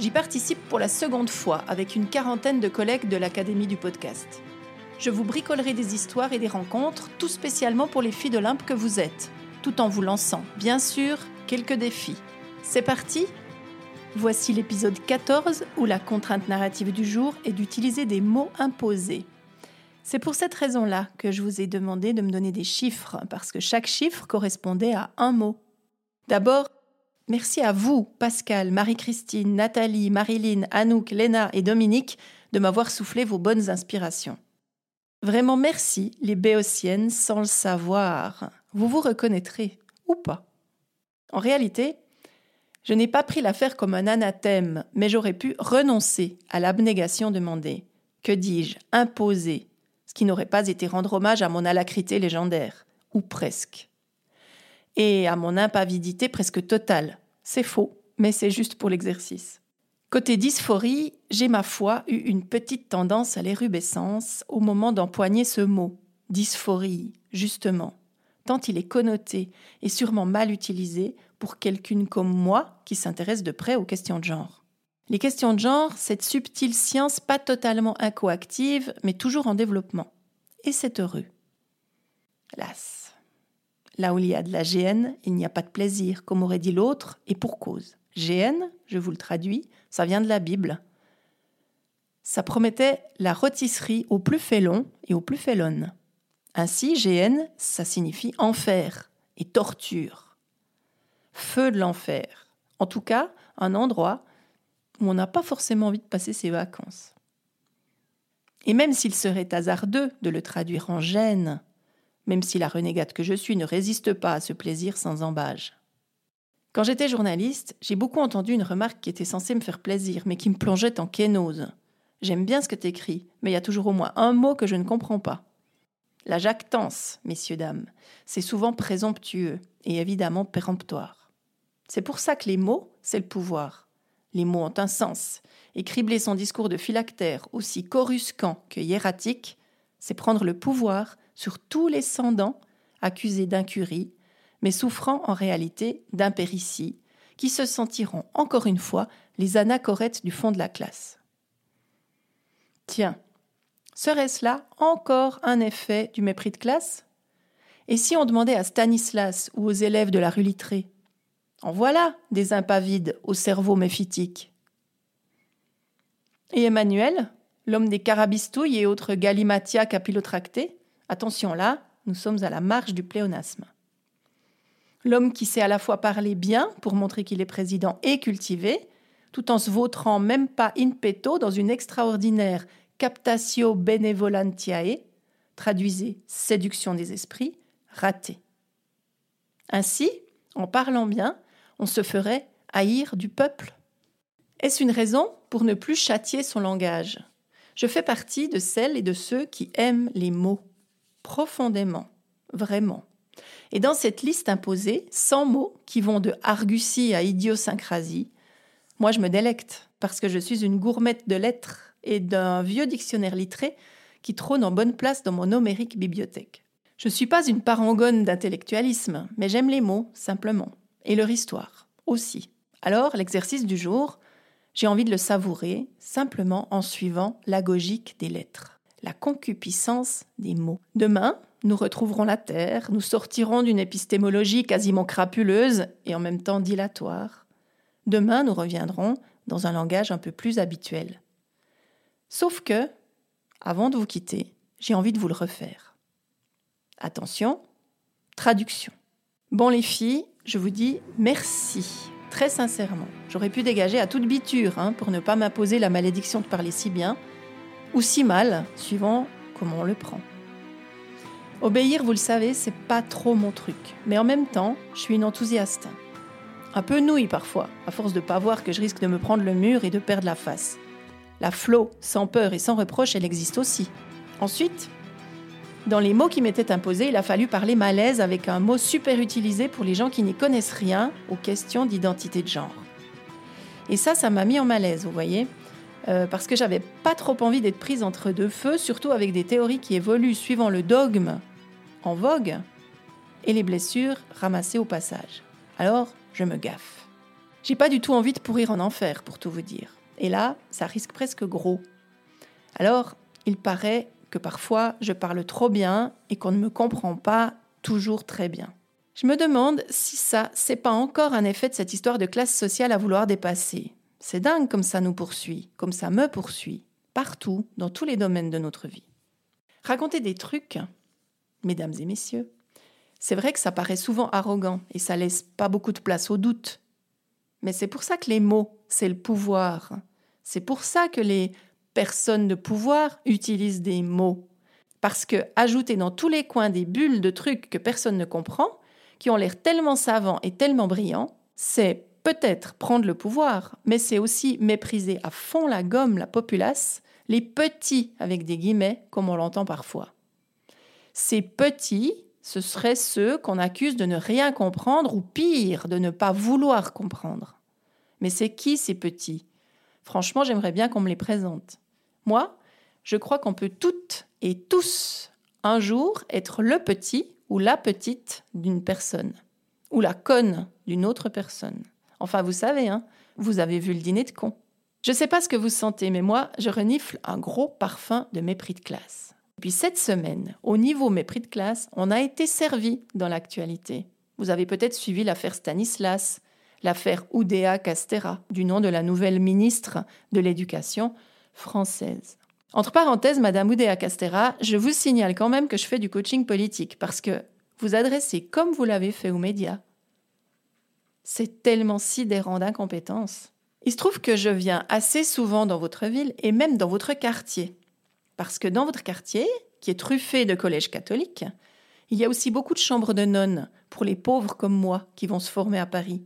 J'y participe pour la seconde fois avec une quarantaine de collègues de l'Académie du podcast. Je vous bricolerai des histoires et des rencontres, tout spécialement pour les filles d'Olympe que vous êtes, tout en vous lançant, bien sûr, quelques défis. C'est parti Voici l'épisode 14 où la contrainte narrative du jour est d'utiliser des mots imposés. C'est pour cette raison-là que je vous ai demandé de me donner des chiffres, parce que chaque chiffre correspondait à un mot. D'abord, Merci à vous, Pascal, Marie-Christine, Nathalie, Marilyn, Anouk, Léna et Dominique, de m'avoir soufflé vos bonnes inspirations. Vraiment merci, les béotiennes, sans le savoir. Vous vous reconnaîtrez, ou pas. En réalité, je n'ai pas pris l'affaire comme un anathème, mais j'aurais pu renoncer à l'abnégation demandée. Que dis-je Imposer, ce qui n'aurait pas été rendre hommage à mon alacrité légendaire, ou presque et à mon impavidité presque totale. C'est faux, mais c'est juste pour l'exercice. Côté dysphorie, j'ai ma foi eu une petite tendance à l'érubescence au moment d'empoigner ce mot, dysphorie, justement, tant il est connoté et sûrement mal utilisé pour quelqu'une comme moi qui s'intéresse de près aux questions de genre. Les questions de genre, cette subtile science pas totalement incoactive, mais toujours en développement. Et c'est heureux. Las. Là où il y a de la GN, il n'y a pas de plaisir, comme aurait dit l'autre, et pour cause. GN, je vous le traduis, ça vient de la Bible. Ça promettait la rôtisserie au plus félon et au plus félonne. Ainsi, GN, ça signifie enfer et torture. Feu de l'enfer. En tout cas, un endroit où on n'a pas forcément envie de passer ses vacances. Et même s'il serait hasardeux de le traduire en gêne, même si la renégate que je suis ne résiste pas à ce plaisir sans embâge. Quand j'étais journaliste, j'ai beaucoup entendu une remarque qui était censée me faire plaisir, mais qui me plongeait en kénose. J'aime bien ce que t'écris, mais il y a toujours au moins un mot que je ne comprends pas. La jactance, messieurs, dames, c'est souvent présomptueux et évidemment péremptoire. C'est pour ça que les mots, c'est le pouvoir. Les mots ont un sens, et cribler son discours de phylactère aussi coruscant que hiératique, c'est prendre le pouvoir sur tous les cendants accusés d'incurie, mais souffrant en réalité d'impéritie, qui se sentiront encore une fois les anachorètes du fond de la classe. Tiens, serait-ce là encore un effet du mépris de classe? Et si on demandait à Stanislas ou aux élèves de la rue Littré En voilà des impavides au cerveau méphitique. Et Emmanuel, l'homme des carabistouilles et autres galimatia capillotractés, Attention là, nous sommes à la marge du pléonasme. L'homme qui sait à la fois parler bien pour montrer qu'il est président et cultivé, tout en se vautrant même pas in petto dans une extraordinaire captatio benevolentiae, traduisez séduction des esprits, ratée. Ainsi, en parlant bien, on se ferait haïr du peuple. Est-ce une raison pour ne plus châtier son langage? Je fais partie de celles et de ceux qui aiment les mots profondément, vraiment. Et dans cette liste imposée, 100 mots qui vont de argutie à idiosyncrasie, moi je me délecte parce que je suis une gourmette de lettres et d'un vieux dictionnaire littré qui trône en bonne place dans mon homérique bibliothèque. Je ne suis pas une parangone d'intellectualisme, mais j'aime les mots, simplement, et leur histoire, aussi. Alors, l'exercice du jour, j'ai envie de le savourer, simplement en suivant l'agogique des lettres la concupiscence des mots. Demain, nous retrouverons la Terre, nous sortirons d'une épistémologie quasiment crapuleuse et en même temps dilatoire. Demain, nous reviendrons dans un langage un peu plus habituel. Sauf que, avant de vous quitter, j'ai envie de vous le refaire. Attention, traduction. Bon les filles, je vous dis merci, très sincèrement. J'aurais pu dégager à toute biture hein, pour ne pas m'imposer la malédiction de parler si bien, ou si mal, suivant comment on le prend. Obéir, vous le savez, c'est pas trop mon truc, mais en même temps, je suis une enthousiaste. Un peu nouille parfois, à force de pas voir que je risque de me prendre le mur et de perdre la face. La flow, sans peur et sans reproche, elle existe aussi. Ensuite, dans les mots qui m'étaient imposés, il a fallu parler malaise avec un mot super utilisé pour les gens qui n'y connaissent rien aux questions d'identité de genre. Et ça, ça m'a mis en malaise, vous voyez, euh, parce que j'avais pas trop envie d'être prise entre deux feux, surtout avec des théories qui évoluent suivant le dogme en vogue et les blessures ramassées au passage. Alors, je me gaffe. J'ai pas du tout envie de pourrir en enfer, pour tout vous dire. Et là, ça risque presque gros. Alors, il paraît que parfois je parle trop bien et qu'on ne me comprend pas toujours très bien. Je me demande si ça, c'est pas encore un effet de cette histoire de classe sociale à vouloir dépasser. C'est dingue comme ça nous poursuit, comme ça me poursuit, partout, dans tous les domaines de notre vie. Raconter des trucs, mesdames et messieurs, c'est vrai que ça paraît souvent arrogant et ça laisse pas beaucoup de place au doute. Mais c'est pour ça que les mots, c'est le pouvoir. C'est pour ça que les personnes de pouvoir utilisent des mots. Parce que ajouter dans tous les coins des bulles de trucs que personne ne comprend, qui ont l'air tellement savants et tellement brillants, c'est peut-être prendre le pouvoir, mais c'est aussi mépriser à fond la gomme, la populace, les petits avec des guillemets, comme on l'entend parfois. Ces petits, ce seraient ceux qu'on accuse de ne rien comprendre ou pire, de ne pas vouloir comprendre. Mais c'est qui ces petits? Franchement, j'aimerais bien qu'on me les présente. Moi, je crois qu'on peut toutes et tous un jour être le petit ou la petite d'une personne, ou la conne d'une autre personne. Enfin, vous savez, hein, vous avez vu le dîner de con. Je ne sais pas ce que vous sentez, mais moi, je renifle un gros parfum de mépris de classe. Puis cette semaine, au niveau mépris de classe, on a été servi dans l'actualité. Vous avez peut-être suivi l'affaire Stanislas, l'affaire Oudéa Castera, du nom de la nouvelle ministre de l'Éducation française. Entre parenthèses, Madame Oudéa Castera, je vous signale quand même que je fais du coaching politique parce que vous adressez comme vous l'avez fait aux médias. C'est tellement sidérant d'incompétence. Il se trouve que je viens assez souvent dans votre ville et même dans votre quartier. Parce que dans votre quartier, qui est truffé de collèges catholiques, il y a aussi beaucoup de chambres de nonnes pour les pauvres comme moi qui vont se former à Paris.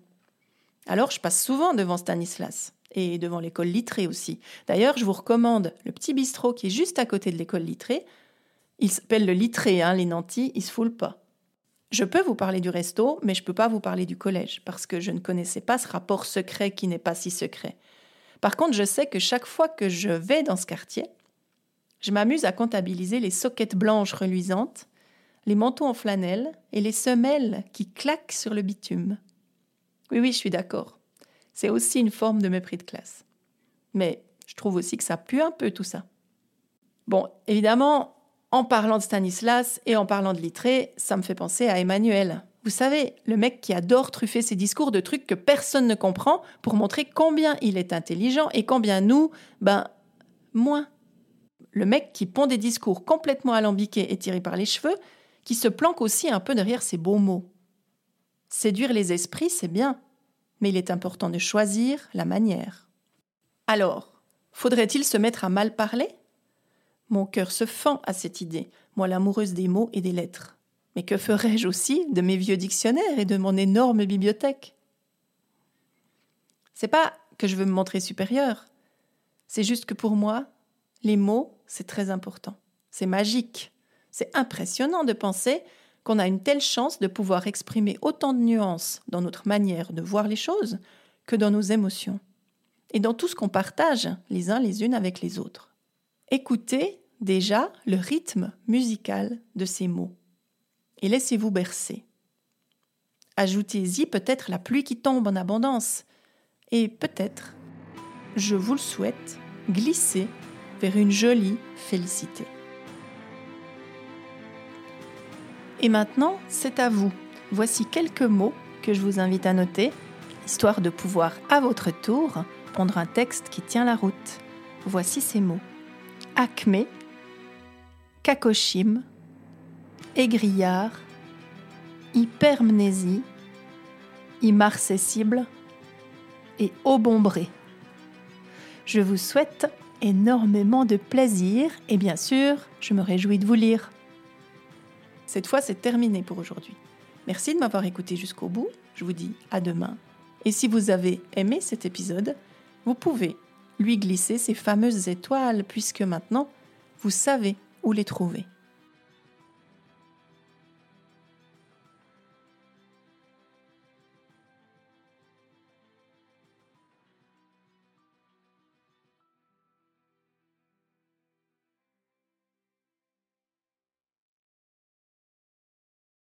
Alors je passe souvent devant Stanislas et devant l'école littrée aussi. D'ailleurs, je vous recommande le petit bistrot qui est juste à côté de l'école littrée. Il s'appelle le littré, hein, les nantis, ils se foulent pas. Je peux vous parler du resto, mais je ne peux pas vous parler du collège, parce que je ne connaissais pas ce rapport secret qui n'est pas si secret. Par contre, je sais que chaque fois que je vais dans ce quartier, je m'amuse à comptabiliser les soquettes blanches reluisantes, les manteaux en flanelle et les semelles qui claquent sur le bitume. Oui, oui, je suis d'accord. C'est aussi une forme de mépris de classe. Mais je trouve aussi que ça pue un peu tout ça. Bon, évidemment, en parlant de Stanislas et en parlant de Littré, ça me fait penser à Emmanuel. Vous savez, le mec qui adore truffer ses discours de trucs que personne ne comprend pour montrer combien il est intelligent et combien nous, ben, moins. Le mec qui pond des discours complètement alambiqués et tirés par les cheveux, qui se planque aussi un peu derrière ses beaux mots. Séduire les esprits, c'est bien, mais il est important de choisir la manière. Alors, faudrait-il se mettre à mal parler? Mon cœur se fend à cette idée, moi l'amoureuse des mots et des lettres. Mais que ferais-je aussi de mes vieux dictionnaires et de mon énorme bibliothèque? C'est pas que je veux me montrer supérieure, c'est juste que pour moi, les mots, c'est très important. C'est magique. C'est impressionnant de penser qu'on a une telle chance de pouvoir exprimer autant de nuances dans notre manière de voir les choses que dans nos émotions et dans tout ce qu'on partage les uns les unes avec les autres. Écoutez déjà le rythme musical de ces mots et laissez-vous bercer. Ajoutez-y peut-être la pluie qui tombe en abondance et peut-être, je vous le souhaite, glisser vers une jolie félicité. Et maintenant, c'est à vous. Voici quelques mots que je vous invite à noter, histoire de pouvoir à votre tour pondre un texte qui tient la route. Voici ces mots. Acmé, cacochime, aigrillard, hypermnésie, imarcessible et obombré. Je vous souhaite énormément de plaisir et bien sûr, je me réjouis de vous lire. Cette fois, c'est terminé pour aujourd'hui. Merci de m'avoir écouté jusqu'au bout. Je vous dis à demain. Et si vous avez aimé cet épisode, vous pouvez lui glisser ces fameuses étoiles, puisque maintenant, vous savez où les trouver.